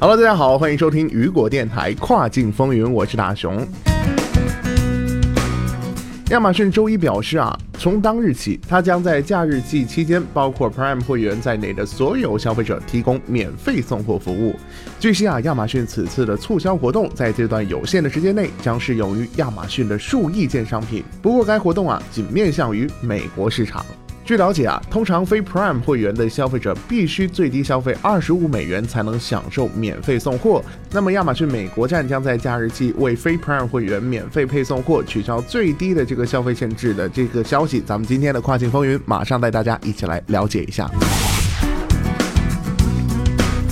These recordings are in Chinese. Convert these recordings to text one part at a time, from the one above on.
Hello，大家好，欢迎收听雨果电台跨境风云，我是大熊。亚马逊周一表示啊，从当日起，它将在假日季期间，包括 Prime 会员在内的所有消费者提供免费送货服务。据悉啊，亚马逊此次的促销活动在这段有限的时间内将适用于亚马逊的数亿件商品，不过该活动啊仅面向于美国市场。据了解啊，通常非 Prime 会员的消费者必须最低消费二十五美元才能享受免费送货。那么亚马逊美国站将在假日期为非 Prime 会员免费配送货，取消最低的这个消费限制的这个消息，咱们今天的跨境风云马上带大家一起来了解一下。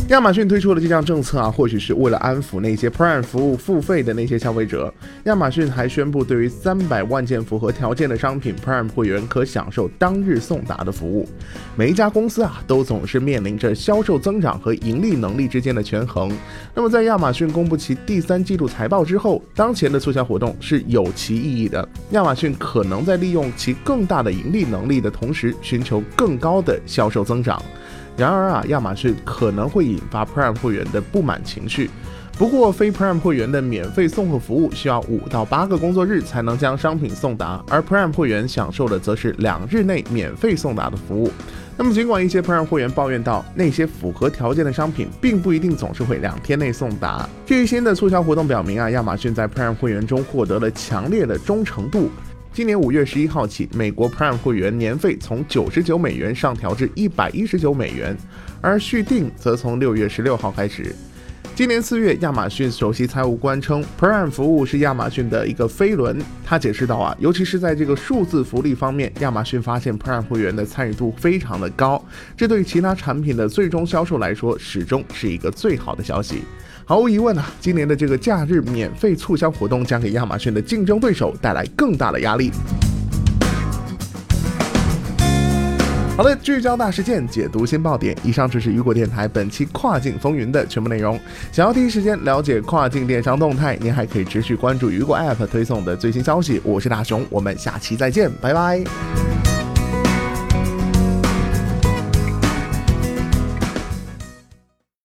亚马逊推出的这项政策啊，或许是为了安抚那些 Prime 服务付费的那些消费者。亚马逊还宣布，对于三百万件符合条件的商品，Prime 会员可享受当日送达的服务。每一家公司啊，都总是面临着销售增长和盈利能力之间的权衡。那么，在亚马逊公布其第三季度财报之后，当前的促销活动是有其意义的。亚马逊可能在利用其更大的盈利能力的同时，寻求更高的销售增长。然而啊，亚马逊可能会引发 Prime 会员的不满情绪。不过，非 Prime 会员的免费送货服务需要五到八个工作日才能将商品送达，而 Prime 会员享受的则是两日内免费送达的服务。那么，尽管一些 Prime 会员抱怨到那些符合条件的商品并不一定总是会两天内送达，最新的促销活动表明啊，亚马逊在 Prime 会员中获得了强烈的忠诚度。今年五月十一号起，美国 Prime 会员年费从九十九美元上调至一百一十九美元，而续订则从六月十六号开始。今年四月，亚马逊首席财务官称，Prime 服务是亚马逊的一个飞轮。他解释道啊，尤其是在这个数字福利方面，亚马逊发现 Prime 会员的参与度非常的高，这对其他产品的最终销售来说，始终是一个最好的消息。毫无疑问啊，今年的这个假日免费促销活动将给亚马逊的竞争对手带来更大的压力。好的，聚焦大事件，解读新爆点。以上就是雨果电台本期跨境风云的全部内容。想要第一时间了解跨境电商动态，您还可以持续关注雨果 App 推送的最新消息。我是大熊，我们下期再见，拜拜。